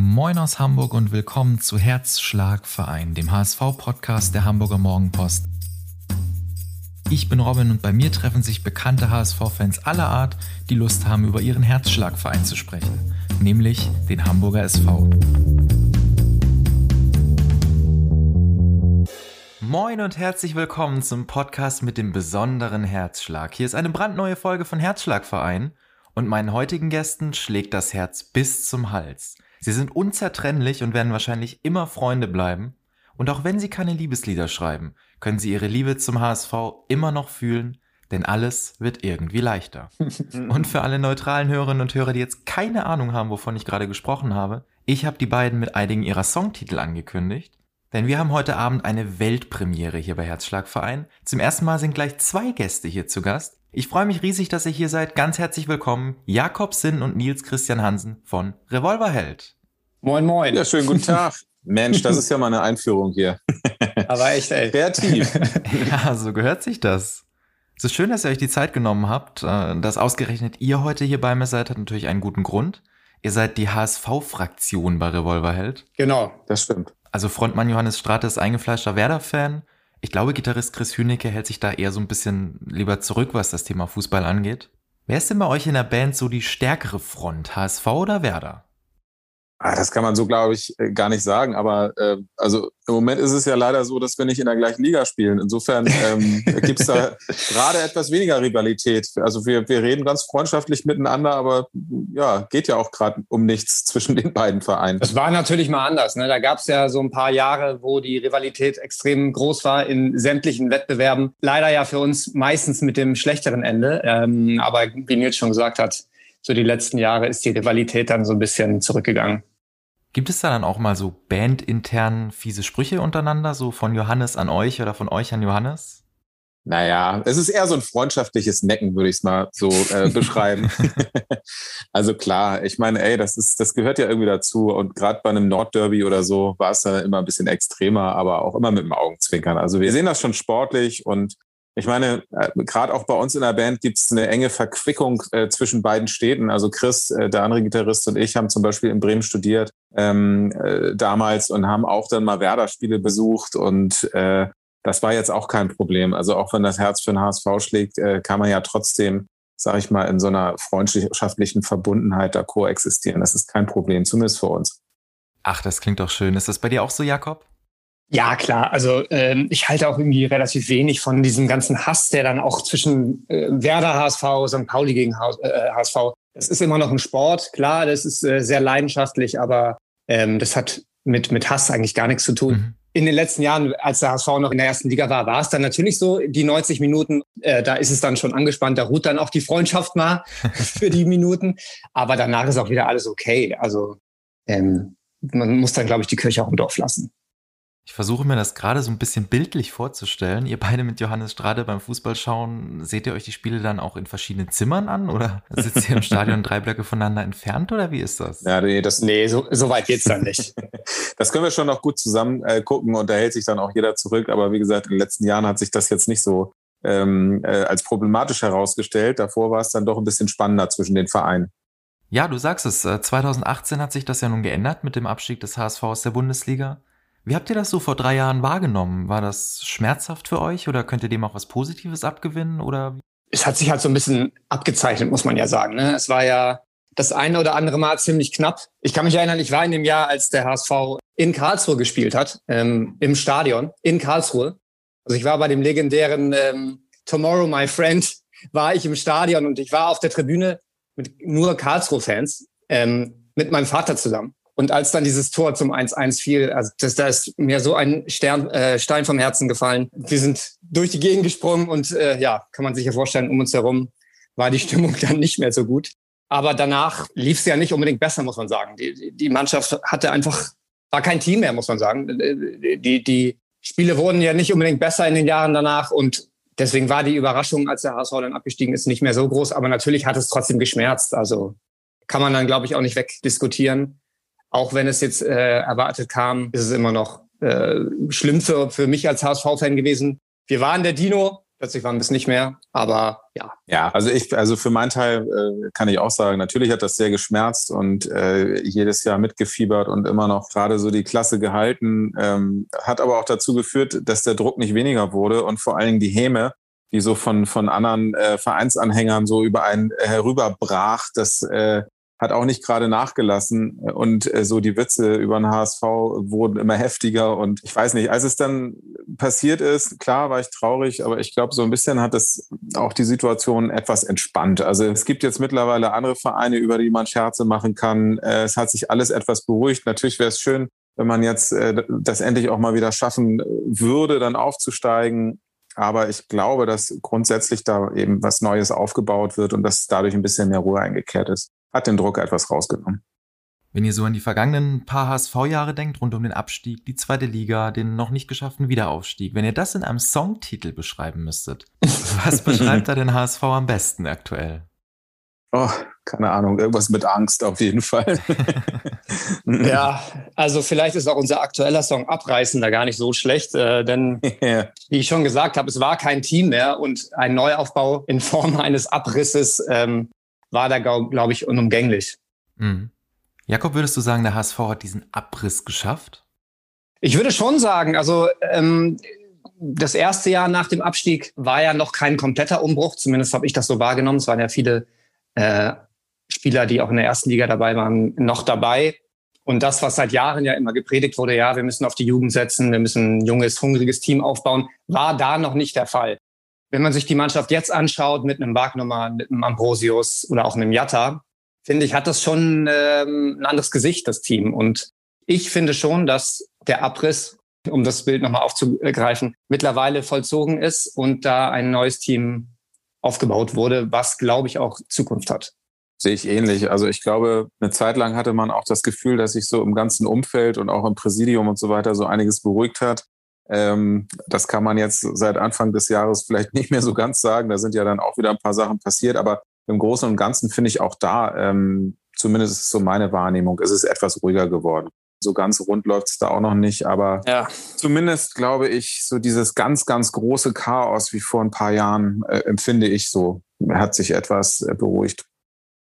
Moin aus Hamburg und willkommen zu Herzschlagverein, dem HSV-Podcast der Hamburger Morgenpost. Ich bin Robin und bei mir treffen sich bekannte HSV-Fans aller Art, die Lust haben, über ihren Herzschlagverein zu sprechen, nämlich den Hamburger SV. Moin und herzlich willkommen zum Podcast mit dem besonderen Herzschlag. Hier ist eine brandneue Folge von Herzschlagverein und meinen heutigen Gästen schlägt das Herz bis zum Hals. Sie sind unzertrennlich und werden wahrscheinlich immer Freunde bleiben. Und auch wenn sie keine Liebeslieder schreiben, können sie ihre Liebe zum HSV immer noch fühlen, denn alles wird irgendwie leichter. und für alle neutralen Hörerinnen und Hörer, die jetzt keine Ahnung haben, wovon ich gerade gesprochen habe, ich habe die beiden mit einigen ihrer Songtitel angekündigt. Denn wir haben heute Abend eine Weltpremiere hier bei Herzschlagverein. Zum ersten Mal sind gleich zwei Gäste hier zu Gast. Ich freue mich riesig, dass ihr hier seid. Ganz herzlich willkommen, Jakob Sinn und Nils Christian Hansen von Revolverheld. Moin, moin. Ja, schönen guten Tag. Mensch, das ist ja mal eine Einführung hier. Aber echt, ey. Kreativ. ja, so gehört sich das. Es ist schön, dass ihr euch die Zeit genommen habt. Äh, dass ausgerechnet ihr heute hier bei mir seid, hat natürlich einen guten Grund. Ihr seid die HSV-Fraktion bei Revolverheld. Genau. Das stimmt. Also Frontmann Johannes Strate ist eingefleischter Werder-Fan. Ich glaube, Gitarrist Chris Hünecke hält sich da eher so ein bisschen lieber zurück, was das Thema Fußball angeht. Wer ist denn bei euch in der Band so die stärkere Front, HSV oder Werder? Ah, das kann man so, glaube ich, äh, gar nicht sagen. Aber äh, also im Moment ist es ja leider so, dass wir nicht in der gleichen Liga spielen. Insofern ähm, gibt es da gerade etwas weniger Rivalität. Also wir, wir reden ganz freundschaftlich miteinander, aber ja, geht ja auch gerade um nichts zwischen den beiden Vereinen. Das war natürlich mal anders. Ne? Da gab es ja so ein paar Jahre, wo die Rivalität extrem groß war in sämtlichen Wettbewerben. Leider ja für uns meistens mit dem schlechteren Ende. Ähm, aber wie Nils schon gesagt hat, so die letzten Jahre ist die Rivalität dann so ein bisschen zurückgegangen. Gibt es da dann auch mal so bandintern fiese Sprüche untereinander, so von Johannes an euch oder von euch an Johannes? Naja, es ist eher so ein freundschaftliches Necken, würde ich es mal so äh, beschreiben. also klar, ich meine, ey, das ist, das gehört ja irgendwie dazu. Und gerade bei einem Nordderby oder so war es dann immer ein bisschen extremer, aber auch immer mit dem Augenzwinkern. Also wir sehen das schon sportlich und ich meine, äh, gerade auch bei uns in der Band gibt es eine enge Verquickung äh, zwischen beiden Städten. Also Chris, äh, der andere Gitarrist und ich haben zum Beispiel in Bremen studiert ähm, äh, damals und haben auch dann mal Werder-Spiele besucht und äh, das war jetzt auch kein Problem. Also auch wenn das Herz für den HSV schlägt, äh, kann man ja trotzdem, sage ich mal, in so einer freundschaftlichen Verbundenheit da koexistieren. Das ist kein Problem, zumindest für uns. Ach, das klingt doch schön. Ist das bei dir auch so, Jakob? Ja, klar. Also ähm, ich halte auch irgendwie relativ wenig von diesem ganzen Hass, der dann auch zwischen äh, Werder HSV, St. Pauli gegen Haus, äh, HSV. Das ist immer noch ein Sport, klar, das ist äh, sehr leidenschaftlich, aber ähm, das hat mit, mit Hass eigentlich gar nichts zu tun. Mhm. In den letzten Jahren, als der HSV noch in der ersten Liga war, war es dann natürlich so, die 90 Minuten, äh, da ist es dann schon angespannt, da ruht dann auch die Freundschaft mal für die Minuten. Aber danach ist auch wieder alles okay. Also ähm, man muss dann, glaube ich, die Kirche auch im Dorf lassen. Ich versuche mir das gerade so ein bisschen bildlich vorzustellen. Ihr beide mit Johannes Strade beim Fußballschauen, seht ihr euch die Spiele dann auch in verschiedenen Zimmern an oder sitzt ihr im Stadion drei Blöcke voneinander entfernt oder wie ist das? Ja, nee, das, nee so, so weit geht's dann nicht. das können wir schon noch gut zusammen äh, gucken und da hält sich dann auch jeder zurück. Aber wie gesagt, in den letzten Jahren hat sich das jetzt nicht so ähm, äh, als problematisch herausgestellt. Davor war es dann doch ein bisschen spannender zwischen den Vereinen. Ja, du sagst es. 2018 äh, hat sich das ja nun geändert mit dem Abstieg des HSV aus der Bundesliga. Wie habt ihr das so vor drei Jahren wahrgenommen? War das schmerzhaft für euch oder könnt ihr dem auch was Positives abgewinnen? Oder? Es hat sich halt so ein bisschen abgezeichnet, muss man ja sagen. Ne? Es war ja das eine oder andere Mal ziemlich knapp. Ich kann mich erinnern, ich war in dem Jahr, als der HSV in Karlsruhe gespielt hat, ähm, im Stadion in Karlsruhe. Also ich war bei dem legendären ähm, Tomorrow, My Friend, war ich im Stadion und ich war auf der Tribüne mit nur Karlsruhe-Fans ähm, mit meinem Vater zusammen. Und als dann dieses Tor zum 1-1 fiel, also das, da ist mir so ein Stern, äh, Stein vom Herzen gefallen. Wir sind durch die Gegend gesprungen und äh, ja, kann man sich ja vorstellen, um uns herum war die Stimmung dann nicht mehr so gut. Aber danach lief es ja nicht unbedingt besser, muss man sagen. Die, die Mannschaft hatte einfach, war kein Team mehr, muss man sagen. Die, die Spiele wurden ja nicht unbedingt besser in den Jahren danach und deswegen war die Überraschung, als der HSV dann abgestiegen ist, nicht mehr so groß. Aber natürlich hat es trotzdem geschmerzt. Also kann man dann, glaube ich, auch nicht wegdiskutieren. Auch wenn es jetzt äh, erwartet kam, ist es immer noch äh, schlimm für, für mich als HSV-Fan gewesen. Wir waren der Dino, Plötzlich waren wir es nicht mehr, aber ja. Ja, also ich, also für meinen Teil äh, kann ich auch sagen, natürlich hat das sehr geschmerzt und äh, jedes Jahr mitgefiebert und immer noch gerade so die Klasse gehalten, ähm, hat aber auch dazu geführt, dass der Druck nicht weniger wurde und vor allen Dingen die Häme, die so von, von anderen äh, Vereinsanhängern so über einen herüberbrach, das äh, hat auch nicht gerade nachgelassen und äh, so die Witze über den HSV wurden immer heftiger und ich weiß nicht, als es dann passiert ist, klar war ich traurig, aber ich glaube, so ein bisschen hat es auch die Situation etwas entspannt. Also es gibt jetzt mittlerweile andere Vereine, über die man Scherze machen kann. Äh, es hat sich alles etwas beruhigt. Natürlich wäre es schön, wenn man jetzt äh, das endlich auch mal wieder schaffen würde, dann aufzusteigen. Aber ich glaube, dass grundsätzlich da eben was Neues aufgebaut wird und dass dadurch ein bisschen mehr Ruhe eingekehrt ist hat den Druck etwas rausgenommen. Wenn ihr so an die vergangenen paar HSV-Jahre denkt, rund um den Abstieg, die zweite Liga, den noch nicht geschafften Wiederaufstieg, wenn ihr das in einem Songtitel beschreiben müsstet, was beschreibt da den HSV am besten aktuell? Oh, keine Ahnung, irgendwas mit Angst auf jeden Fall. ja, also vielleicht ist auch unser aktueller Song Abreißender gar nicht so schlecht, äh, denn yeah. wie ich schon gesagt habe, es war kein Team mehr und ein Neuaufbau in Form eines Abrisses ähm, war da, glaube glaub ich, unumgänglich. Mhm. Jakob, würdest du sagen, der HSV hat diesen Abriss geschafft? Ich würde schon sagen, also ähm, das erste Jahr nach dem Abstieg war ja noch kein kompletter Umbruch, zumindest habe ich das so wahrgenommen. Es waren ja viele äh, Spieler, die auch in der ersten Liga dabei waren, noch dabei. Und das, was seit Jahren ja immer gepredigt wurde, ja, wir müssen auf die Jugend setzen, wir müssen ein junges, hungriges Team aufbauen, war da noch nicht der Fall. Wenn man sich die Mannschaft jetzt anschaut mit einem Wagnumann, mit einem Ambrosius oder auch einem Jatta, finde ich, hat das schon ähm, ein anderes Gesicht, das Team. Und ich finde schon, dass der Abriss, um das Bild nochmal aufzugreifen, mittlerweile vollzogen ist und da ein neues Team aufgebaut wurde, was, glaube ich, auch Zukunft hat. Sehe ich ähnlich. Also ich glaube, eine Zeit lang hatte man auch das Gefühl, dass sich so im ganzen Umfeld und auch im Präsidium und so weiter so einiges beruhigt hat. Ähm, das kann man jetzt seit Anfang des Jahres vielleicht nicht mehr so ganz sagen. Da sind ja dann auch wieder ein paar Sachen passiert. Aber im Großen und Ganzen finde ich auch da, ähm, zumindest ist so meine Wahrnehmung, ist es etwas ruhiger geworden. So ganz rund läuft es da auch noch nicht, aber ja. zumindest glaube ich, so dieses ganz, ganz große Chaos wie vor ein paar Jahren äh, empfinde ich so, hat sich etwas äh, beruhigt.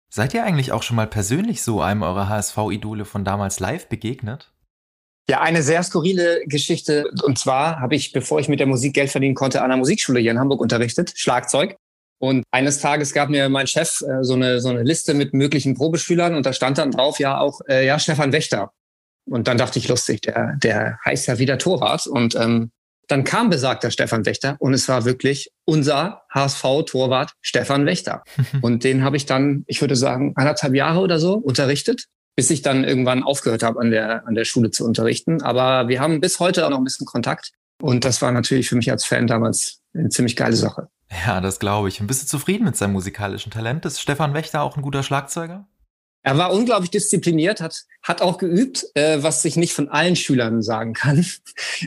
Seid ihr eigentlich auch schon mal persönlich so einem eurer HSV-Idole von damals live begegnet? Ja, eine sehr skurrile Geschichte. Und zwar habe ich, bevor ich mit der Musik Geld verdienen konnte, an einer Musikschule hier in Hamburg unterrichtet, Schlagzeug. Und eines Tages gab mir mein Chef äh, so, eine, so eine Liste mit möglichen Probeschülern und da stand dann drauf ja auch äh, ja Stefan Wächter. Und dann dachte ich, lustig, der, der heißt ja wieder Torwart. Und ähm, dann kam besagter Stefan Wächter und es war wirklich unser HSV-Torwart Stefan Wächter. und den habe ich dann, ich würde sagen, anderthalb Jahre oder so unterrichtet bis ich dann irgendwann aufgehört habe, an der, an der Schule zu unterrichten. Aber wir haben bis heute auch noch ein bisschen Kontakt. Und das war natürlich für mich als Fan damals eine ziemlich geile Sache. Ja, das glaube ich. Und bist du zufrieden mit seinem musikalischen Talent? Ist Stefan Wächter auch ein guter Schlagzeuger? Er war unglaublich diszipliniert, hat, hat auch geübt, äh, was sich nicht von allen Schülern sagen kann.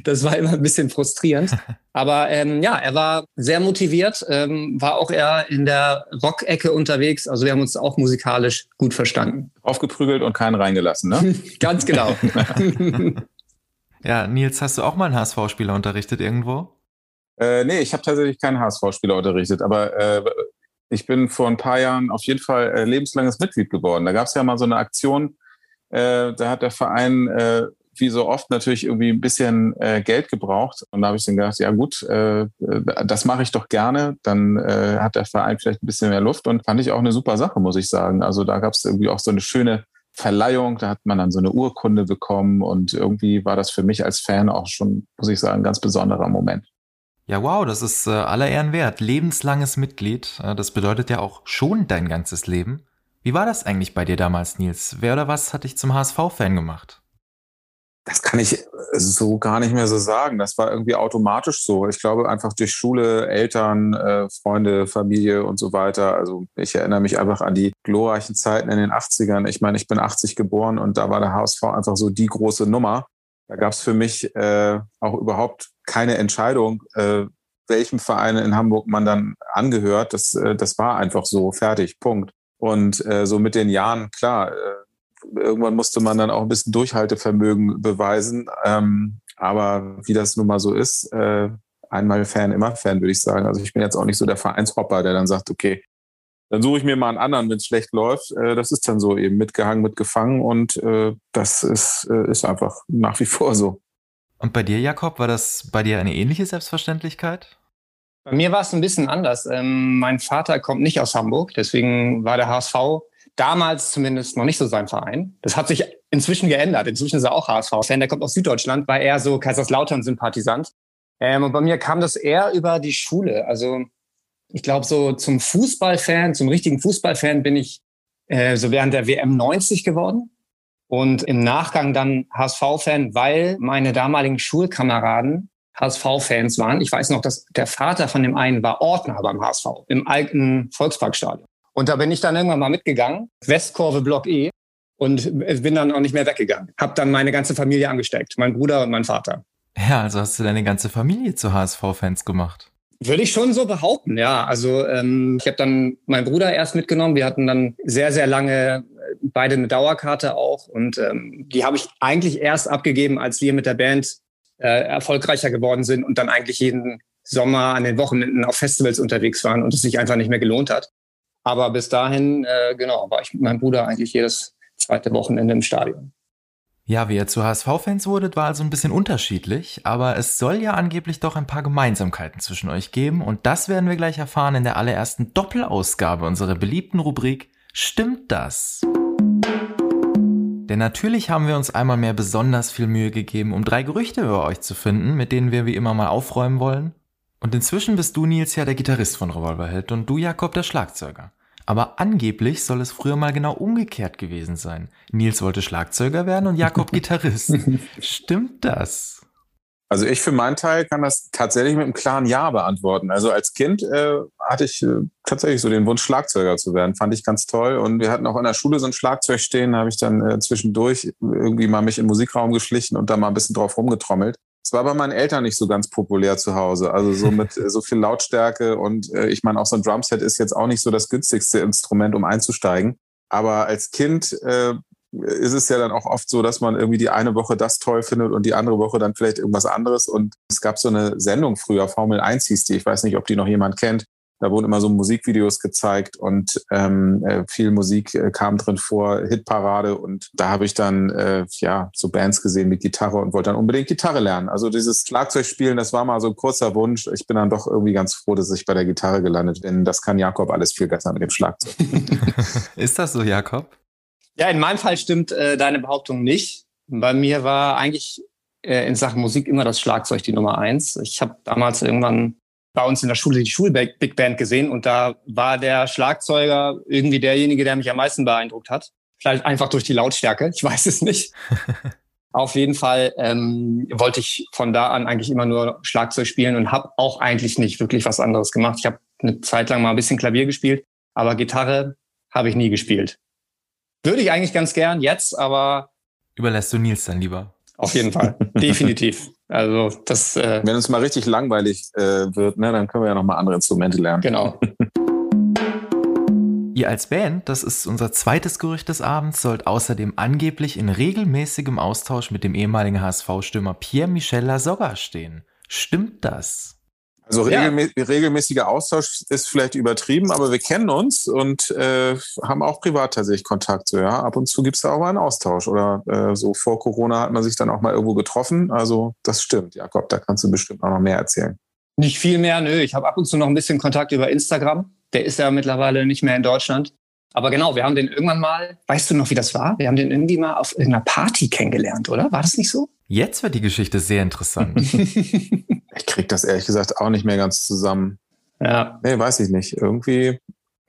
Das war immer ein bisschen frustrierend. Aber ähm, ja, er war sehr motiviert, ähm, war auch eher in der Rock-Ecke unterwegs. Also wir haben uns auch musikalisch gut verstanden. Aufgeprügelt und keinen reingelassen, ne? Ganz genau. ja, Nils, hast du auch mal einen HSV-Spieler unterrichtet irgendwo? Äh, nee, ich habe tatsächlich keinen HSV-Spieler unterrichtet, aber äh, ich bin vor ein paar Jahren auf jeden Fall äh, lebenslanges Mitglied geworden. Da gab es ja mal so eine Aktion, äh, da hat der Verein äh, wie so oft natürlich irgendwie ein bisschen äh, Geld gebraucht. Und da habe ich dann gedacht, ja gut, äh, das mache ich doch gerne. Dann äh, hat der Verein vielleicht ein bisschen mehr Luft und fand ich auch eine super Sache, muss ich sagen. Also da gab es irgendwie auch so eine schöne Verleihung, da hat man dann so eine Urkunde bekommen und irgendwie war das für mich als Fan auch schon, muss ich sagen, ein ganz besonderer Moment. Ja, wow, das ist äh, aller Ehren wert. Lebenslanges Mitglied. Äh, das bedeutet ja auch schon dein ganzes Leben. Wie war das eigentlich bei dir damals, Nils? Wer oder was hat dich zum HSV-Fan gemacht? Das kann ich so gar nicht mehr so sagen. Das war irgendwie automatisch so. Ich glaube einfach durch Schule, Eltern, äh, Freunde, Familie und so weiter. Also ich erinnere mich einfach an die glorreichen Zeiten in den 80ern. Ich meine, ich bin 80 geboren und da war der HSV einfach so die große Nummer. Da gab es für mich äh, auch überhaupt keine Entscheidung, äh, welchem Verein in Hamburg man dann angehört. Das, äh, das war einfach so, fertig, Punkt. Und äh, so mit den Jahren, klar, äh, irgendwann musste man dann auch ein bisschen Durchhaltevermögen beweisen. Ähm, aber wie das nun mal so ist, äh, einmal Fan, immer Fan, würde ich sagen. Also ich bin jetzt auch nicht so der Vereinshopper, der dann sagt, okay, dann suche ich mir mal einen anderen, wenn es schlecht läuft. Äh, das ist dann so eben mitgehangen, mitgefangen und äh, das ist, äh, ist einfach nach wie vor so. Und bei dir, Jakob, war das bei dir eine ähnliche Selbstverständlichkeit? Bei mir war es ein bisschen anders. Ähm, mein Vater kommt nicht aus Hamburg, deswegen war der HSV damals zumindest noch nicht so sein Verein. Das hat sich inzwischen geändert. Inzwischen ist er auch HSV-Fan. Der kommt aus Süddeutschland, war eher so Kaiserslautern-Sympathisant. Ähm, und bei mir kam das eher über die Schule. Also ich glaube, so zum Fußballfan, zum richtigen Fußballfan bin ich äh, so während der WM 90 geworden. Und im Nachgang dann HSV-Fan, weil meine damaligen Schulkameraden HSV-Fans waren. Ich weiß noch, dass der Vater von dem einen war Ordner beim HSV im alten Volksparkstadion. Und da bin ich dann irgendwann mal mitgegangen, Westkurve Block E, und bin dann auch nicht mehr weggegangen. Hab dann meine ganze Familie angesteckt, mein Bruder und mein Vater. Ja, also hast du deine ganze Familie zu HSV-Fans gemacht. Würde ich schon so behaupten, ja. Also ähm, ich habe dann meinen Bruder erst mitgenommen. Wir hatten dann sehr, sehr lange äh, beide eine Dauerkarte auch. Und ähm, die habe ich eigentlich erst abgegeben, als wir mit der Band äh, erfolgreicher geworden sind und dann eigentlich jeden Sommer an den Wochenenden auf Festivals unterwegs waren und es sich einfach nicht mehr gelohnt hat. Aber bis dahin, äh, genau, war ich mit meinem Bruder eigentlich jedes zweite Wochenende im Stadion. Ja, wie ihr zu HSV-Fans wurdet, war also ein bisschen unterschiedlich, aber es soll ja angeblich doch ein paar Gemeinsamkeiten zwischen euch geben und das werden wir gleich erfahren in der allerersten Doppelausgabe unserer beliebten Rubrik Stimmt das? Denn natürlich haben wir uns einmal mehr besonders viel Mühe gegeben, um drei Gerüchte über euch zu finden, mit denen wir wie immer mal aufräumen wollen. Und inzwischen bist du, Nils, ja der Gitarrist von Revolverheld und du, Jakob, der Schlagzeuger. Aber angeblich soll es früher mal genau umgekehrt gewesen sein. Nils wollte Schlagzeuger werden und Jakob Gitarrist. Stimmt das? Also ich für meinen Teil kann das tatsächlich mit einem klaren Ja beantworten. Also als Kind äh, hatte ich äh, tatsächlich so den Wunsch, Schlagzeuger zu werden. Fand ich ganz toll. Und wir hatten auch in der Schule so ein Schlagzeug stehen. Da habe ich dann äh, zwischendurch irgendwie mal mich in den Musikraum geschlichen und da mal ein bisschen drauf rumgetrommelt. Es war bei meinen Eltern nicht so ganz populär zu Hause. Also so mit äh, so viel Lautstärke und äh, ich meine, auch so ein Drumset ist jetzt auch nicht so das günstigste Instrument, um einzusteigen. Aber als Kind äh, ist es ja dann auch oft so, dass man irgendwie die eine Woche das toll findet und die andere Woche dann vielleicht irgendwas anderes. Und es gab so eine Sendung früher, Formel 1 hieß die, ich weiß nicht, ob die noch jemand kennt. Da wurden immer so Musikvideos gezeigt und ähm, äh, viel Musik äh, kam drin vor, Hitparade. Und da habe ich dann äh, ja so Bands gesehen mit Gitarre und wollte dann unbedingt Gitarre lernen. Also dieses Schlagzeugspielen, das war mal so ein kurzer Wunsch. Ich bin dann doch irgendwie ganz froh, dass ich bei der Gitarre gelandet bin. Das kann Jakob alles viel besser mit dem Schlagzeug. Ist das so, Jakob? Ja, in meinem Fall stimmt äh, deine Behauptung nicht. Bei mir war eigentlich äh, in Sachen Musik immer das Schlagzeug die Nummer eins. Ich habe damals irgendwann bei uns in der Schule die Schulbig Band gesehen und da war der Schlagzeuger irgendwie derjenige, der mich am meisten beeindruckt hat. Vielleicht einfach durch die Lautstärke, ich weiß es nicht. Auf jeden Fall ähm, wollte ich von da an eigentlich immer nur Schlagzeug spielen und habe auch eigentlich nicht wirklich was anderes gemacht. Ich habe eine Zeit lang mal ein bisschen Klavier gespielt, aber Gitarre habe ich nie gespielt. Würde ich eigentlich ganz gern jetzt, aber überlässt du Nils dann lieber? Auf jeden Fall, definitiv. Also das. Äh, Wenn uns mal richtig langweilig äh, wird, ne, dann können wir ja noch mal andere Instrumente lernen. Genau. Ihr als Band, das ist unser zweites Gerücht des Abends, sollt außerdem angeblich in regelmäßigem Austausch mit dem ehemaligen HSV-Stürmer Pierre-Michel Lasogga stehen. Stimmt das? Also regelmä ja. regelmäßiger Austausch ist vielleicht übertrieben, aber wir kennen uns und äh, haben auch privat tatsächlich Kontakt. So, ja. Ab und zu gibt es da auch mal einen Austausch. Oder äh, so vor Corona hat man sich dann auch mal irgendwo getroffen. Also das stimmt, Jakob, da kannst du bestimmt auch noch mehr erzählen. Nicht viel mehr, nö. Ich habe ab und zu noch ein bisschen Kontakt über Instagram. Der ist ja mittlerweile nicht mehr in Deutschland. Aber genau, wir haben den irgendwann mal, weißt du noch, wie das war? Wir haben den irgendwie mal auf irgendeiner Party kennengelernt, oder? War das nicht so? Jetzt wird die Geschichte sehr interessant. ich krieg das ehrlich gesagt auch nicht mehr ganz zusammen. Ja. Nee, weiß ich nicht. Irgendwie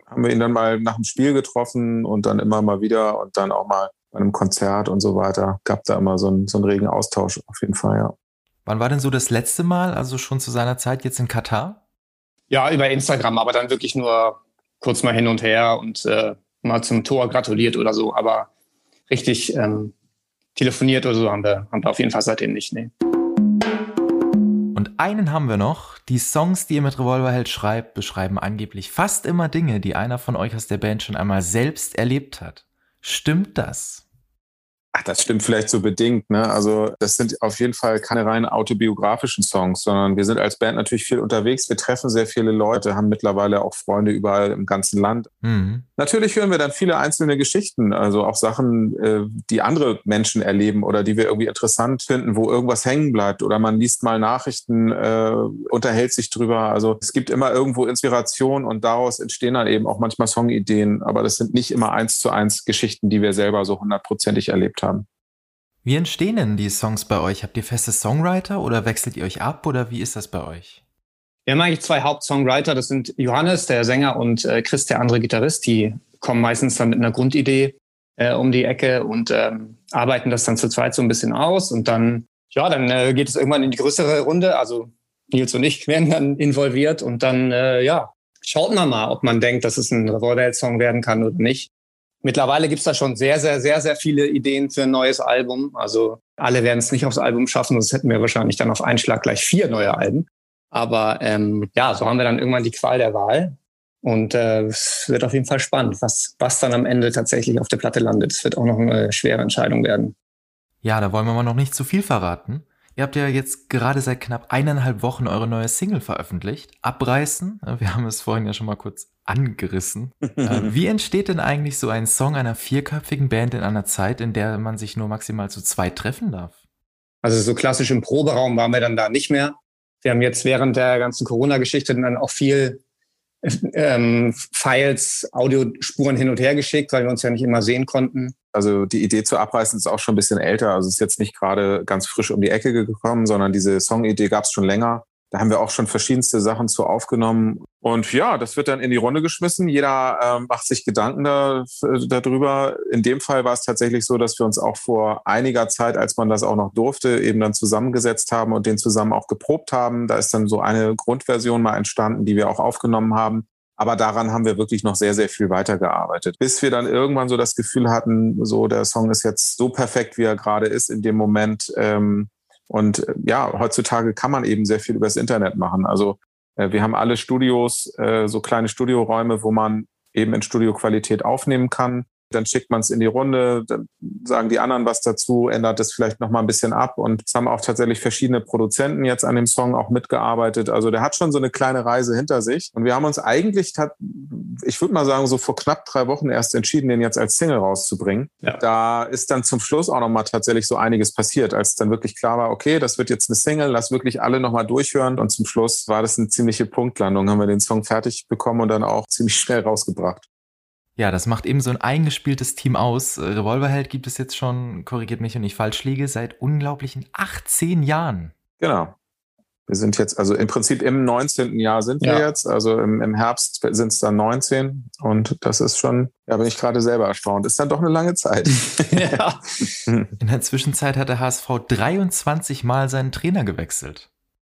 haben wir ihn dann mal nach dem Spiel getroffen und dann immer mal wieder und dann auch mal bei einem Konzert und so weiter. Gab da immer so einen, so einen regen Austausch auf jeden Fall, ja. Wann war denn so das letzte Mal, also schon zu seiner Zeit jetzt in Katar? Ja, über Instagram, aber dann wirklich nur kurz mal hin und her und äh, mal zum Tor gratuliert oder so. Aber richtig ähm, telefoniert oder so haben wir, haben wir auf jeden Fall seitdem nicht. Nee. Und einen haben wir noch. Die Songs, die ihr mit Revolverheld schreibt, beschreiben angeblich fast immer Dinge, die einer von euch aus der Band schon einmal selbst erlebt hat. Stimmt das? Ach, das stimmt vielleicht so bedingt. Ne? Also das sind auf jeden Fall keine rein autobiografischen Songs, sondern wir sind als Band natürlich viel unterwegs. Wir treffen sehr viele Leute, haben mittlerweile auch Freunde überall im ganzen Land. Mhm. Natürlich hören wir dann viele einzelne Geschichten, also auch Sachen, äh, die andere Menschen erleben oder die wir irgendwie interessant finden, wo irgendwas hängen bleibt oder man liest mal Nachrichten, äh, unterhält sich drüber. Also es gibt immer irgendwo Inspiration und daraus entstehen dann eben auch manchmal Songideen, aber das sind nicht immer eins zu eins Geschichten, die wir selber so hundertprozentig erlebt haben. Wie entstehen denn die Songs bei euch? Habt ihr feste Songwriter oder wechselt ihr euch ab oder wie ist das bei euch? Wir haben eigentlich zwei Hauptsongwriter. Das sind Johannes, der Sänger, und äh, Chris, der andere Gitarrist. Die kommen meistens dann mit einer Grundidee äh, um die Ecke und ähm, arbeiten das dann zu zweit so ein bisschen aus. Und dann, ja, dann äh, geht es irgendwann in die größere Runde. Also Nils und ich werden dann involviert und dann, äh, ja, schaut man mal, ob man denkt, dass es ein Revolver-Song werden kann oder nicht. Mittlerweile gibt's da schon sehr, sehr, sehr, sehr viele Ideen für ein neues Album. Also alle werden es nicht aufs Album schaffen, sonst hätten wir wahrscheinlich dann auf einen Schlag gleich vier neue Alben. Aber ähm, ja, so haben wir dann irgendwann die Qual der Wahl. Und äh, es wird auf jeden Fall spannend, was, was dann am Ende tatsächlich auf der Platte landet. Es wird auch noch eine schwere Entscheidung werden. Ja, da wollen wir mal noch nicht zu viel verraten. Ihr habt ja jetzt gerade seit knapp eineinhalb Wochen eure neue Single veröffentlicht. Abreißen. Wir haben es vorhin ja schon mal kurz angerissen. Äh, wie entsteht denn eigentlich so ein Song einer vierköpfigen Band in einer Zeit, in der man sich nur maximal zu zweit treffen darf? Also so klassisch im Proberaum waren wir dann da nicht mehr. Wir haben jetzt während der ganzen Corona-Geschichte dann auch viel ähm, Files, Audiospuren hin und her geschickt, weil wir uns ja nicht immer sehen konnten. Also die Idee zu abreißen ist auch schon ein bisschen älter. Also ist jetzt nicht gerade ganz frisch um die Ecke gekommen, sondern diese Songidee gab es schon länger. Da haben wir auch schon verschiedenste Sachen zu aufgenommen. Und ja, das wird dann in die Runde geschmissen. Jeder äh, macht sich Gedanken da, darüber. In dem Fall war es tatsächlich so, dass wir uns auch vor einiger Zeit, als man das auch noch durfte, eben dann zusammengesetzt haben und den zusammen auch geprobt haben. Da ist dann so eine Grundversion mal entstanden, die wir auch aufgenommen haben. Aber daran haben wir wirklich noch sehr, sehr viel weitergearbeitet. Bis wir dann irgendwann so das Gefühl hatten, so der Song ist jetzt so perfekt, wie er gerade ist in dem Moment. Ähm, und äh, ja, heutzutage kann man eben sehr viel übers Internet machen. Also äh, wir haben alle Studios, äh, so kleine Studioräume, wo man eben in Studioqualität aufnehmen kann dann schickt man es in die Runde, dann sagen die anderen was dazu, ändert es vielleicht noch mal ein bisschen ab und es haben auch tatsächlich verschiedene Produzenten jetzt an dem Song auch mitgearbeitet. Also der hat schon so eine kleine Reise hinter sich und wir haben uns eigentlich, ich würde mal sagen, so vor knapp drei Wochen erst entschieden, den jetzt als Single rauszubringen. Ja. Da ist dann zum Schluss auch noch mal tatsächlich so einiges passiert, als dann wirklich klar war, okay, das wird jetzt eine Single, lass wirklich alle noch mal durchhören und zum Schluss war das eine ziemliche Punktlandung, haben wir den Song fertig bekommen und dann auch ziemlich schnell rausgebracht. Ja, das macht eben so ein eingespieltes Team aus. Revolverheld gibt es jetzt schon, korrigiert mich, wenn ich falsch liege, seit unglaublichen 18 Jahren. Genau. Wir sind jetzt, also im Prinzip im 19. Jahr sind wir ja. jetzt. Also im, im Herbst sind es dann 19. Und das ist schon, ja, bin ich gerade selber erstaunt. Ist dann doch eine lange Zeit. ja. In der Zwischenzeit hat der HSV 23 Mal seinen Trainer gewechselt.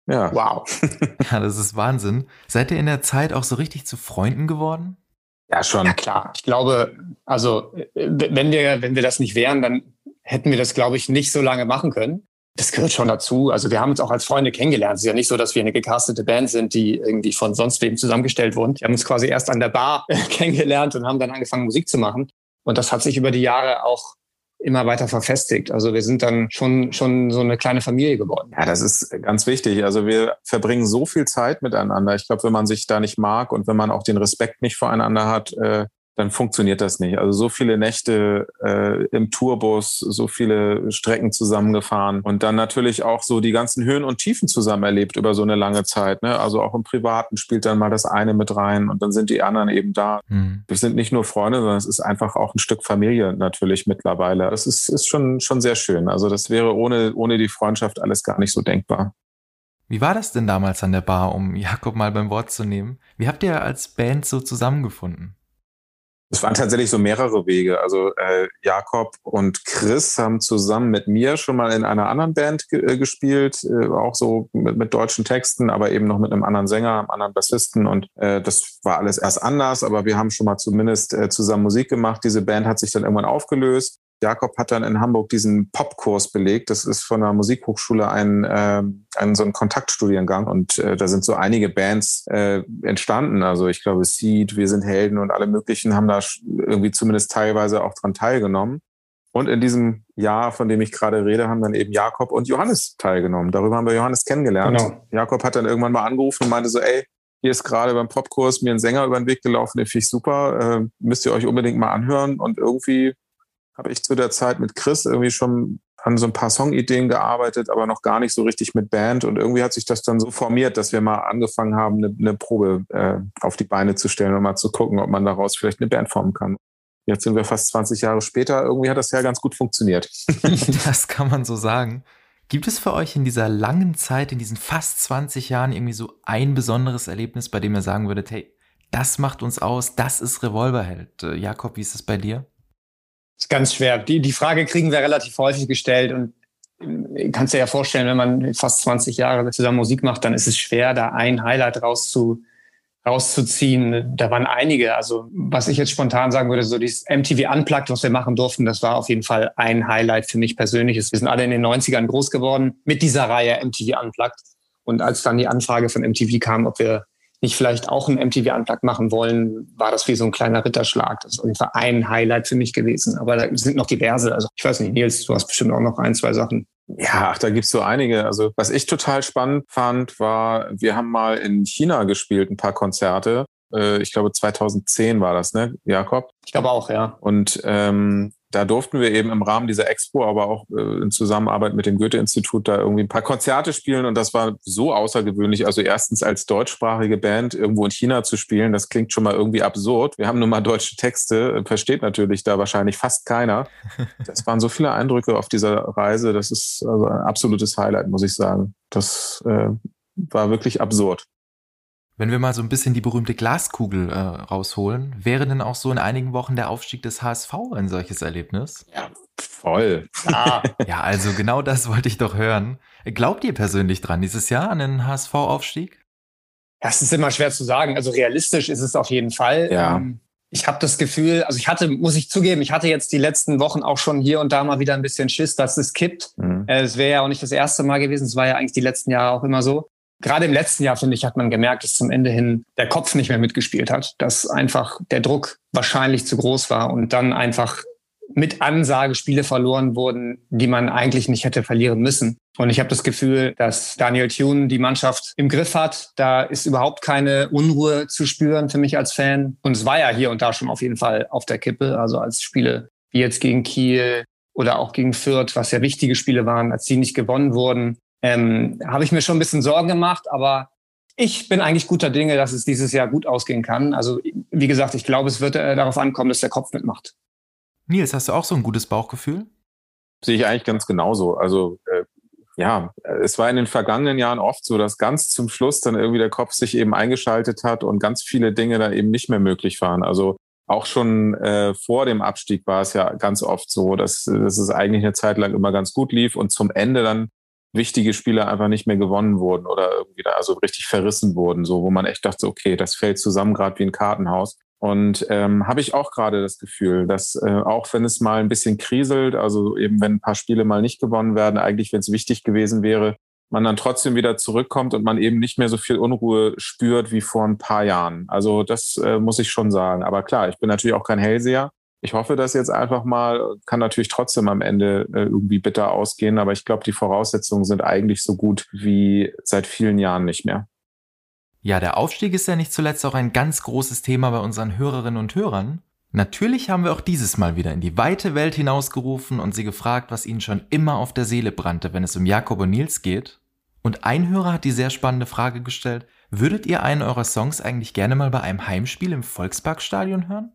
Ja. Wow. ja, das ist Wahnsinn. Seid ihr in der Zeit auch so richtig zu Freunden geworden? Ja, schon. Ja, klar. Ich glaube, also wenn wir, wenn wir das nicht wären, dann hätten wir das, glaube ich, nicht so lange machen können. Das gehört schon dazu. Also wir haben uns auch als Freunde kennengelernt. Es ist ja nicht so, dass wir eine gecastete Band sind, die irgendwie von sonst wem zusammengestellt wurden. Wir haben uns quasi erst an der Bar kennengelernt und haben dann angefangen, Musik zu machen. Und das hat sich über die Jahre auch immer weiter verfestigt. Also wir sind dann schon, schon so eine kleine Familie geworden. Ja, das ist ganz wichtig. Also wir verbringen so viel Zeit miteinander. Ich glaube, wenn man sich da nicht mag und wenn man auch den Respekt nicht voreinander hat, äh, dann funktioniert das nicht. Also so viele Nächte äh, im Tourbus, so viele Strecken zusammengefahren und dann natürlich auch so die ganzen Höhen und Tiefen zusammen erlebt über so eine lange Zeit. Ne? Also auch im Privaten spielt dann mal das eine mit rein und dann sind die anderen eben da. Mhm. Wir sind nicht nur Freunde, sondern es ist einfach auch ein Stück Familie natürlich mittlerweile. Das ist, ist schon, schon sehr schön. Also das wäre ohne, ohne die Freundschaft alles gar nicht so denkbar. Wie war das denn damals an der Bar, um Jakob mal beim Wort zu nehmen? Wie habt ihr als Band so zusammengefunden? Es waren tatsächlich so mehrere Wege. Also äh, Jakob und Chris haben zusammen mit mir schon mal in einer anderen Band ge äh, gespielt, äh, auch so mit, mit, deutschen Texten, aber eben noch mit einem anderen Sänger, einem anderen Bassisten. Und äh, das war alles erst anders, aber wir haben schon mal zumindest äh, zusammen Musik gemacht. Diese Band hat sich dann irgendwann aufgelöst. Jakob hat dann in Hamburg diesen Popkurs belegt. Das ist von der Musikhochschule ein, äh, ein so ein Kontaktstudiengang und äh, da sind so einige Bands äh, entstanden. Also ich glaube Seed, Wir sind Helden und alle möglichen haben da irgendwie zumindest teilweise auch dran teilgenommen. Und in diesem Jahr, von dem ich gerade rede, haben dann eben Jakob und Johannes teilgenommen. Darüber haben wir Johannes kennengelernt. Genau. Jakob hat dann irgendwann mal angerufen und meinte so, ey, hier ist gerade beim Popkurs mir ein Sänger über den Weg gelaufen, den finde ich super, äh, müsst ihr euch unbedingt mal anhören. Und irgendwie habe ich zu der Zeit mit Chris irgendwie schon an so ein paar Songideen gearbeitet, aber noch gar nicht so richtig mit Band. Und irgendwie hat sich das dann so formiert, dass wir mal angefangen haben, eine, eine Probe äh, auf die Beine zu stellen und mal zu gucken, ob man daraus vielleicht eine Band formen kann. Jetzt sind wir fast 20 Jahre später. Irgendwie hat das ja ganz gut funktioniert. das kann man so sagen. Gibt es für euch in dieser langen Zeit, in diesen fast 20 Jahren irgendwie so ein besonderes Erlebnis, bei dem ihr sagen würdet, hey, das macht uns aus, das ist Revolverheld? Äh, Jakob, wie ist es bei dir? Ist ganz schwer. Die, die Frage kriegen wir relativ häufig gestellt und äh, kannst dir ja vorstellen, wenn man fast 20 Jahre zusammen Musik macht, dann ist es schwer, da ein Highlight rauszu, rauszuziehen. Da waren einige. Also was ich jetzt spontan sagen würde, so dieses MTV Unplugged, was wir machen durften, das war auf jeden Fall ein Highlight für mich persönlich. Wir sind alle in den 90ern groß geworden mit dieser Reihe MTV Unplugged. Und als dann die Anfrage von MTV kam, ob wir nicht vielleicht auch ein MTV Unplugged machen wollen, war das wie so ein kleiner Ritterschlag. Das ist auf jeden Fall ein Highlight für mich gewesen. Aber da sind noch diverse. Also ich weiß nicht, Nils, du hast bestimmt auch noch ein, zwei Sachen. Ja, ach, da gibt's so einige. Also was ich total spannend fand, war, wir haben mal in China gespielt, ein paar Konzerte. Äh, ich glaube 2010 war das, ne, Jakob? Ich glaube auch, ja. Und ähm, da durften wir eben im Rahmen dieser Expo, aber auch äh, in Zusammenarbeit mit dem Goethe-Institut da irgendwie ein paar Konzerte spielen und das war so außergewöhnlich. Also erstens als deutschsprachige Band irgendwo in China zu spielen, das klingt schon mal irgendwie absurd. Wir haben nun mal deutsche Texte, versteht natürlich da wahrscheinlich fast keiner. Das waren so viele Eindrücke auf dieser Reise, das ist also ein absolutes Highlight, muss ich sagen. Das äh, war wirklich absurd. Wenn wir mal so ein bisschen die berühmte Glaskugel äh, rausholen, wäre denn auch so in einigen Wochen der Aufstieg des HSV ein solches Erlebnis? Ja, voll. Ah. ja, also genau das wollte ich doch hören. Glaubt ihr persönlich dran dieses Jahr an den HSV-Aufstieg? Das ist immer schwer zu sagen. Also realistisch ist es auf jeden Fall. Ja. Ähm, ich habe das Gefühl, also ich hatte, muss ich zugeben, ich hatte jetzt die letzten Wochen auch schon hier und da mal wieder ein bisschen Schiss, dass es kippt. Mhm. Äh, es wäre ja auch nicht das erste Mal gewesen. Es war ja eigentlich die letzten Jahre auch immer so. Gerade im letzten Jahr, finde ich, hat man gemerkt, dass zum Ende hin der Kopf nicht mehr mitgespielt hat, dass einfach der Druck wahrscheinlich zu groß war und dann einfach mit Ansage Spiele verloren wurden, die man eigentlich nicht hätte verlieren müssen. Und ich habe das Gefühl, dass Daniel Thune die Mannschaft im Griff hat. Da ist überhaupt keine Unruhe zu spüren für mich als Fan. Und es war ja hier und da schon auf jeden Fall auf der Kippe. Also als Spiele wie jetzt gegen Kiel oder auch gegen Fürth, was ja wichtige Spiele waren, als die nicht gewonnen wurden, ähm, habe ich mir schon ein bisschen Sorgen gemacht, aber ich bin eigentlich guter Dinge, dass es dieses Jahr gut ausgehen kann. Also wie gesagt, ich glaube, es wird äh, darauf ankommen, dass der Kopf mitmacht. Nils, hast du auch so ein gutes Bauchgefühl? Sehe ich eigentlich ganz genauso. Also äh, ja, es war in den vergangenen Jahren oft so, dass ganz zum Schluss dann irgendwie der Kopf sich eben eingeschaltet hat und ganz viele Dinge dann eben nicht mehr möglich waren. Also auch schon äh, vor dem Abstieg war es ja ganz oft so, dass, dass es eigentlich eine Zeit lang immer ganz gut lief und zum Ende dann wichtige Spiele einfach nicht mehr gewonnen wurden oder irgendwie da also richtig verrissen wurden, so wo man echt dachte, okay, das fällt zusammen gerade wie ein Kartenhaus. Und ähm, habe ich auch gerade das Gefühl, dass äh, auch wenn es mal ein bisschen kriselt, also eben wenn ein paar Spiele mal nicht gewonnen werden, eigentlich wenn es wichtig gewesen wäre, man dann trotzdem wieder zurückkommt und man eben nicht mehr so viel Unruhe spürt wie vor ein paar Jahren. Also das äh, muss ich schon sagen. Aber klar, ich bin natürlich auch kein Hellseher ich hoffe das jetzt einfach mal, kann natürlich trotzdem am Ende äh, irgendwie bitter ausgehen, aber ich glaube, die Voraussetzungen sind eigentlich so gut wie seit vielen Jahren nicht mehr. Ja, der Aufstieg ist ja nicht zuletzt auch ein ganz großes Thema bei unseren Hörerinnen und Hörern. Natürlich haben wir auch dieses Mal wieder in die weite Welt hinausgerufen und sie gefragt, was ihnen schon immer auf der Seele brannte, wenn es um Jakob und Nils geht. Und ein Hörer hat die sehr spannende Frage gestellt, würdet ihr einen eurer Songs eigentlich gerne mal bei einem Heimspiel im Volksparkstadion hören?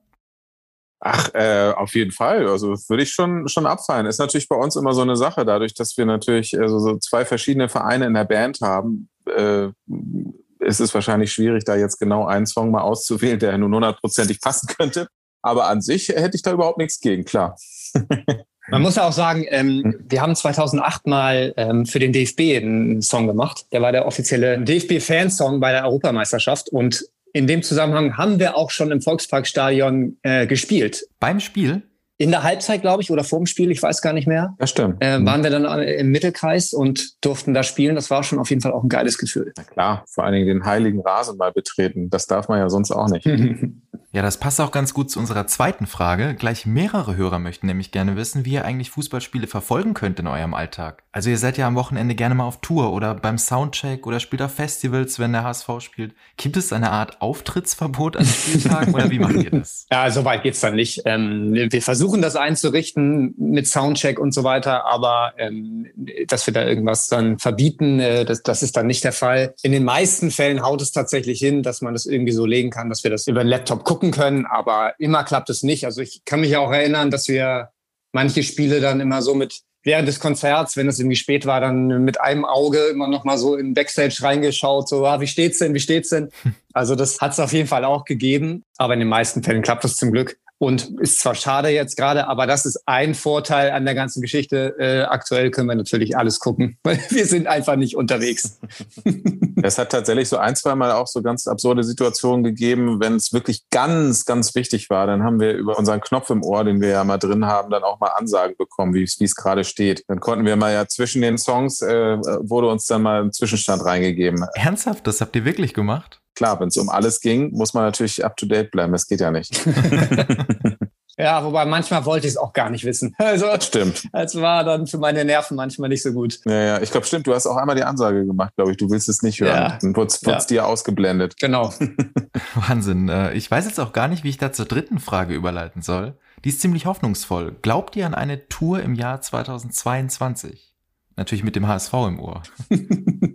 Ach, äh, auf jeden Fall. Also würde ich schon, schon abfallen. Ist natürlich bei uns immer so eine Sache, dadurch, dass wir natürlich also so zwei verschiedene Vereine in der Band haben, äh, ist es wahrscheinlich schwierig, da jetzt genau einen Song mal auszuwählen, der nun hundertprozentig passen könnte. Aber an sich hätte ich da überhaupt nichts gegen, klar. Man muss ja auch sagen, ähm, hm. wir haben 2008 mal ähm, für den DFB einen Song gemacht. Der war der offizielle DFB-Fansong bei der Europameisterschaft. Und in dem Zusammenhang haben wir auch schon im Volksparkstadion äh, gespielt. Beim Spiel? In der Halbzeit, glaube ich, oder vorm Spiel, ich weiß gar nicht mehr. Das stimmt. Äh, waren wir dann im Mittelkreis und durften da spielen. Das war schon auf jeden Fall auch ein geiles Gefühl. Na klar, vor allen Dingen den heiligen Rasen mal betreten. Das darf man ja sonst auch nicht. Ja, das passt auch ganz gut zu unserer zweiten Frage. Gleich mehrere Hörer möchten nämlich gerne wissen, wie ihr eigentlich Fußballspiele verfolgen könnt in eurem Alltag. Also ihr seid ja am Wochenende gerne mal auf Tour oder beim Soundcheck oder spielt auf Festivals, wenn der HSV spielt. Gibt es eine Art Auftrittsverbot an Spieltagen oder wie macht ihr das? Ja, so weit geht's dann nicht. Ähm, wir versuchen das einzurichten mit Soundcheck und so weiter, aber ähm, dass wir da irgendwas dann verbieten, äh, das, das ist dann nicht der Fall. In den meisten Fällen haut es tatsächlich hin, dass man das irgendwie so legen kann, dass wir das über den Laptop gucken gucken können, aber immer klappt es nicht. Also ich kann mich auch erinnern, dass wir manche Spiele dann immer so mit während des Konzerts, wenn es irgendwie spät war, dann mit einem Auge immer noch mal so in Backstage reingeschaut, so, ah, wie steht's denn, wie steht's denn? Also das hat es auf jeden Fall auch gegeben, aber in den meisten Fällen klappt das zum Glück. Und ist zwar schade jetzt gerade, aber das ist ein Vorteil an der ganzen Geschichte. Äh, aktuell können wir natürlich alles gucken, weil wir sind einfach nicht unterwegs. Es hat tatsächlich so ein, zwei Mal auch so ganz absurde Situationen gegeben, wenn es wirklich ganz, ganz wichtig war. Dann haben wir über unseren Knopf im Ohr, den wir ja mal drin haben, dann auch mal Ansagen bekommen, wie es gerade steht. Dann konnten wir mal ja zwischen den Songs, äh, wurde uns dann mal ein Zwischenstand reingegeben. Ernsthaft, das habt ihr wirklich gemacht? Klar, wenn es um alles ging, muss man natürlich up to date bleiben. Das geht ja nicht. ja, wobei manchmal wollte ich es auch gar nicht wissen. Also, stimmt. Es war dann für meine Nerven manchmal nicht so gut. Ja, ja, ich glaube, stimmt. Du hast auch einmal die Ansage gemacht, glaube ich. Du willst es nicht hören. Ja. Dann wurde es ja. dir ausgeblendet. Genau. Wahnsinn. Äh, ich weiß jetzt auch gar nicht, wie ich da zur dritten Frage überleiten soll. Die ist ziemlich hoffnungsvoll. Glaubt ihr an eine Tour im Jahr 2022? Natürlich mit dem HSV im Ohr.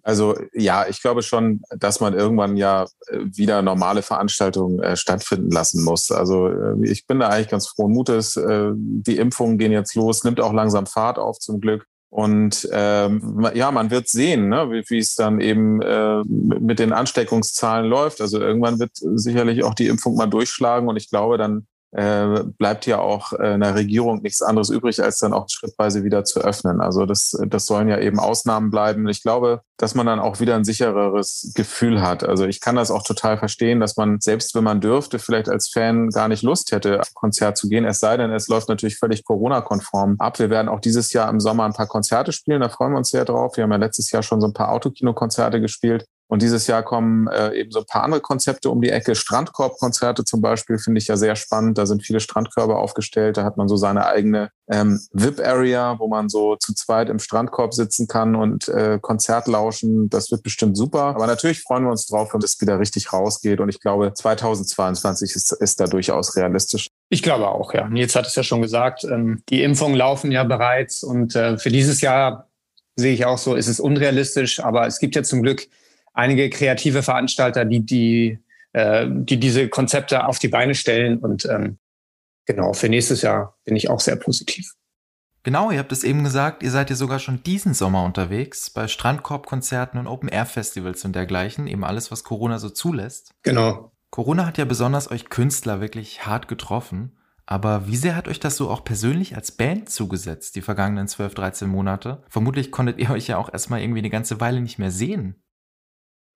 Also ja, ich glaube schon, dass man irgendwann ja äh, wieder normale Veranstaltungen äh, stattfinden lassen muss. Also äh, ich bin da eigentlich ganz frohen Mutes. Äh, die Impfungen gehen jetzt los, nimmt auch langsam Fahrt auf zum Glück. Und ähm, ja, man wird sehen, ne, wie, es dann eben äh, mit den Ansteckungszahlen läuft. Also irgendwann wird sicherlich auch die Impfung mal durchschlagen und ich glaube, dann äh, bleibt ja auch äh, einer Regierung nichts anderes übrig, als dann auch schrittweise wieder zu öffnen. Also das, das sollen ja eben Ausnahmen bleiben. Ich glaube, dass man dann auch wieder ein sichereres Gefühl hat. Also ich kann das auch total verstehen, dass man, selbst wenn man dürfte, vielleicht als Fan gar nicht Lust hätte, auf Konzert zu gehen. Es sei denn, es läuft natürlich völlig Corona-konform ab. Wir werden auch dieses Jahr im Sommer ein paar Konzerte spielen. Da freuen wir uns sehr drauf. Wir haben ja letztes Jahr schon so ein paar Autokino-Konzerte gespielt. Und dieses Jahr kommen äh, eben so ein paar andere Konzepte um die Ecke. Strandkorbkonzerte zum Beispiel finde ich ja sehr spannend. Da sind viele Strandkörbe aufgestellt. Da hat man so seine eigene ähm, VIP-Area, wo man so zu zweit im Strandkorb sitzen kann und äh, Konzert lauschen. Das wird bestimmt super. Aber natürlich freuen wir uns drauf, wenn es wieder richtig rausgeht. Und ich glaube, 2022 ist, ist da durchaus realistisch. Ich glaube auch, ja. Nils hat es ja schon gesagt. Ähm, die Impfungen laufen ja bereits. Und äh, für dieses Jahr sehe ich auch so, ist es unrealistisch. Aber es gibt ja zum Glück einige kreative Veranstalter, die, die, äh, die diese Konzepte auf die Beine stellen. Und ähm, genau, für nächstes Jahr bin ich auch sehr positiv. Genau, ihr habt es eben gesagt, ihr seid ja sogar schon diesen Sommer unterwegs bei Strandkorbkonzerten und Open-Air-Festivals und dergleichen, eben alles, was Corona so zulässt. Genau. Corona hat ja besonders euch Künstler wirklich hart getroffen. Aber wie sehr hat euch das so auch persönlich als Band zugesetzt, die vergangenen 12, 13 Monate? Vermutlich konntet ihr euch ja auch erstmal irgendwie eine ganze Weile nicht mehr sehen.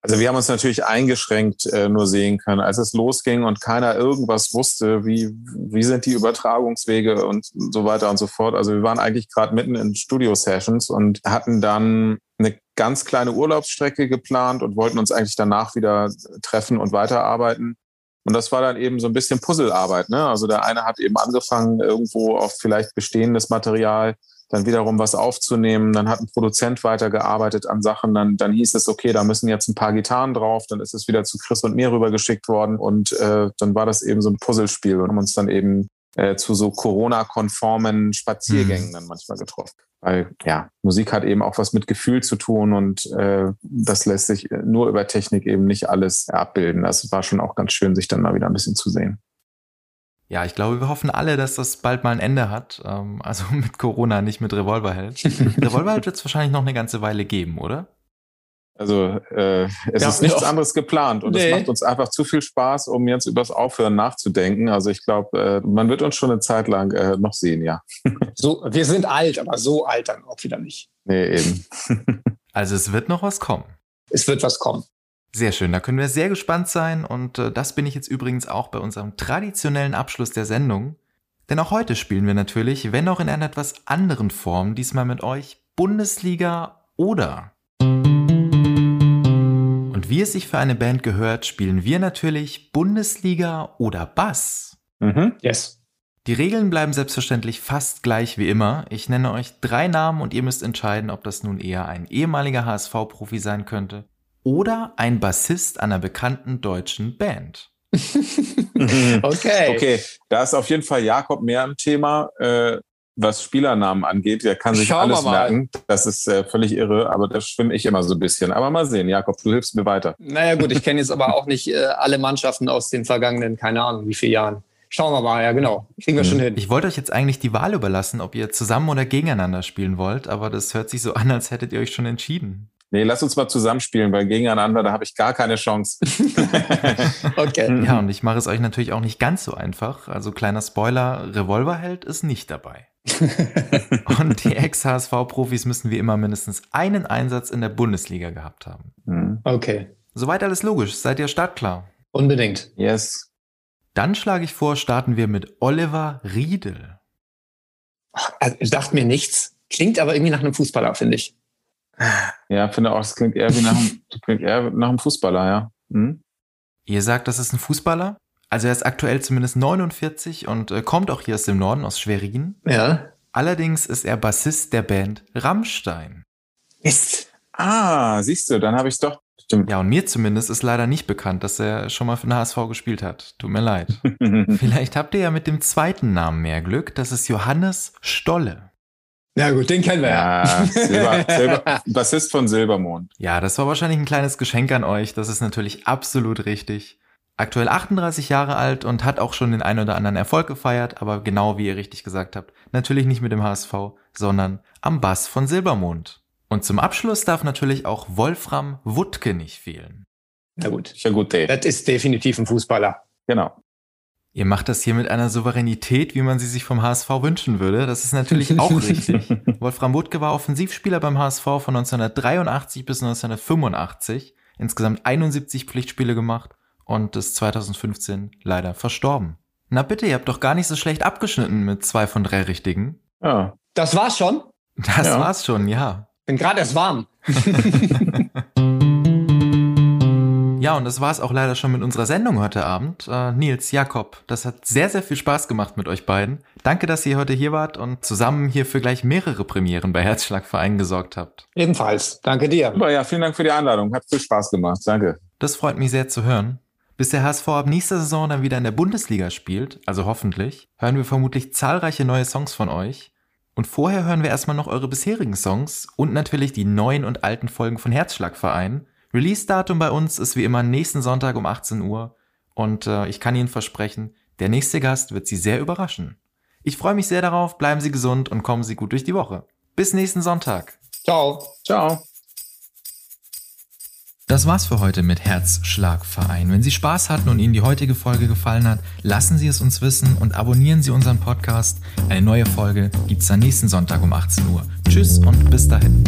Also wir haben uns natürlich eingeschränkt äh, nur sehen können, als es losging und keiner irgendwas wusste, wie, wie sind die Übertragungswege und so weiter und so fort. Also wir waren eigentlich gerade mitten in Studio-Sessions und hatten dann eine ganz kleine Urlaubsstrecke geplant und wollten uns eigentlich danach wieder treffen und weiterarbeiten. Und das war dann eben so ein bisschen Puzzlearbeit. Ne? Also der eine hat eben angefangen, irgendwo auf vielleicht bestehendes Material dann wiederum was aufzunehmen. Dann hat ein Produzent weitergearbeitet an Sachen. Dann, dann hieß es, okay, da müssen jetzt ein paar Gitarren drauf. Dann ist es wieder zu Chris und mir rübergeschickt worden. Und äh, dann war das eben so ein Puzzlespiel und haben uns dann eben äh, zu so Corona-konformen Spaziergängen mhm. dann manchmal getroffen. Weil ja, Musik hat eben auch was mit Gefühl zu tun und äh, das lässt sich nur über Technik eben nicht alles abbilden. Das war schon auch ganz schön, sich dann mal wieder ein bisschen zu sehen. Ja, ich glaube, wir hoffen alle, dass das bald mal ein Ende hat. Ähm, also mit Corona, nicht mit Revolverheld. Revolverheld wird es wahrscheinlich noch eine ganze Weile geben, oder? Also äh, es ja, ist nichts anderes geplant und nee. es macht uns einfach zu viel Spaß, um jetzt übers Aufhören nachzudenken. Also ich glaube, äh, man wird uns schon eine Zeit lang äh, noch sehen, ja. So, wir sind alt, aber so alt dann auch wieder nicht. Nee, eben. also es wird noch was kommen. Es wird was kommen. Sehr schön, da können wir sehr gespannt sein und äh, das bin ich jetzt übrigens auch bei unserem traditionellen Abschluss der Sendung. Denn auch heute spielen wir natürlich, wenn auch in einer etwas anderen Form, diesmal mit euch Bundesliga oder wie es sich für eine Band gehört, spielen wir natürlich Bundesliga oder Bass. Mhm. Yes. Die Regeln bleiben selbstverständlich fast gleich wie immer. Ich nenne euch drei Namen und ihr müsst entscheiden, ob das nun eher ein ehemaliger HSV-Profi sein könnte oder ein Bassist einer bekannten deutschen Band. okay. Okay, da ist auf jeden Fall Jakob mehr im Thema. Äh, was Spielernamen angeht, der kann sich Schauen alles merken. Das ist äh, völlig irre, aber da schwimme ich immer so ein bisschen. Aber mal sehen, Jakob, du hilfst mir weiter. Naja gut, ich kenne jetzt aber auch nicht äh, alle Mannschaften aus den vergangenen, keine Ahnung, wie viele Jahren. Schauen wir mal, ja genau. Kriegen wir schon hin. Ich wollte euch jetzt eigentlich die Wahl überlassen, ob ihr zusammen oder gegeneinander spielen wollt, aber das hört sich so an, als hättet ihr euch schon entschieden. Nee, lass uns mal zusammenspielen, weil gegeneinander, da habe ich gar keine Chance. Okay. Ja, und ich mache es euch natürlich auch nicht ganz so einfach. Also kleiner Spoiler, Revolverheld ist nicht dabei. und die Ex-HSV-Profis müssen wie immer mindestens einen Einsatz in der Bundesliga gehabt haben. Hm. Okay. Soweit alles logisch. Seid ihr startklar? Unbedingt. Yes. Dann schlage ich vor, starten wir mit Oliver Riedel. Also, sagt mir nichts. Klingt aber irgendwie nach einem Fußballer, finde ich. Ja, finde auch, es klingt eher wie nach einem, klingt eher nach einem Fußballer, ja. Hm? Ihr sagt, das ist ein Fußballer? Also er ist aktuell zumindest 49 und äh, kommt auch hier aus dem Norden, aus Schwerin. Ja. Allerdings ist er Bassist der Band Rammstein. Mist. Ah, siehst du, dann habe ich es doch. Stimmt. Ja, und mir zumindest ist leider nicht bekannt, dass er schon mal für den HSV gespielt hat. Tut mir leid. Vielleicht habt ihr ja mit dem zweiten Namen mehr Glück. Das ist Johannes Stolle. Ja gut, den kennen wir ja. ja, Silber, Silber, Bassist von Silbermond. Ja, das war wahrscheinlich ein kleines Geschenk an euch. Das ist natürlich absolut richtig. Aktuell 38 Jahre alt und hat auch schon den ein oder anderen Erfolg gefeiert, aber genau wie ihr richtig gesagt habt, natürlich nicht mit dem HSV, sondern am Bass von Silbermond. Und zum Abschluss darf natürlich auch Wolfram Wuttke nicht fehlen. Na gut. Ja, gut, ey. Das ist definitiv ein Fußballer. Genau. Ihr macht das hier mit einer Souveränität, wie man sie sich vom HSV wünschen würde. Das ist natürlich auch richtig. Wolfram Wuttke war Offensivspieler beim HSV von 1983 bis 1985, insgesamt 71 Pflichtspiele gemacht und ist 2015 leider verstorben. Na bitte, ihr habt doch gar nicht so schlecht abgeschnitten mit zwei von drei Richtigen. Ja. Das war's schon. Das Ja. war's schon, ja. Bin gerade erst warm. Und das war's auch leider schon mit unserer Sendung heute Abend. Äh, Nils, Jakob, das hat sehr, sehr viel Spaß gemacht mit euch beiden. Danke, dass ihr heute hier wart und zusammen hier für gleich mehrere Premieren bei Herzschlagverein gesorgt habt. Ebenfalls. Danke dir. Aber ja, vielen Dank für die Einladung. Hat viel Spaß gemacht. Danke. Das freut mich sehr zu hören. Bis der HSV ab nächster Saison dann wieder in der Bundesliga spielt, also hoffentlich, hören wir vermutlich zahlreiche neue Songs von euch. Und vorher hören wir erstmal noch eure bisherigen Songs und natürlich die neuen und alten Folgen von Herzschlagverein. Release-Datum bei uns ist wie immer nächsten Sonntag um 18 Uhr. Und äh, ich kann Ihnen versprechen, der nächste Gast wird Sie sehr überraschen. Ich freue mich sehr darauf, bleiben Sie gesund und kommen Sie gut durch die Woche. Bis nächsten Sonntag. Ciao. Ciao. Das war's für heute mit Herzschlagverein. Wenn Sie Spaß hatten und Ihnen die heutige Folge gefallen hat, lassen Sie es uns wissen und abonnieren Sie unseren Podcast. Eine neue Folge gibt's dann nächsten Sonntag um 18 Uhr. Tschüss und bis dahin.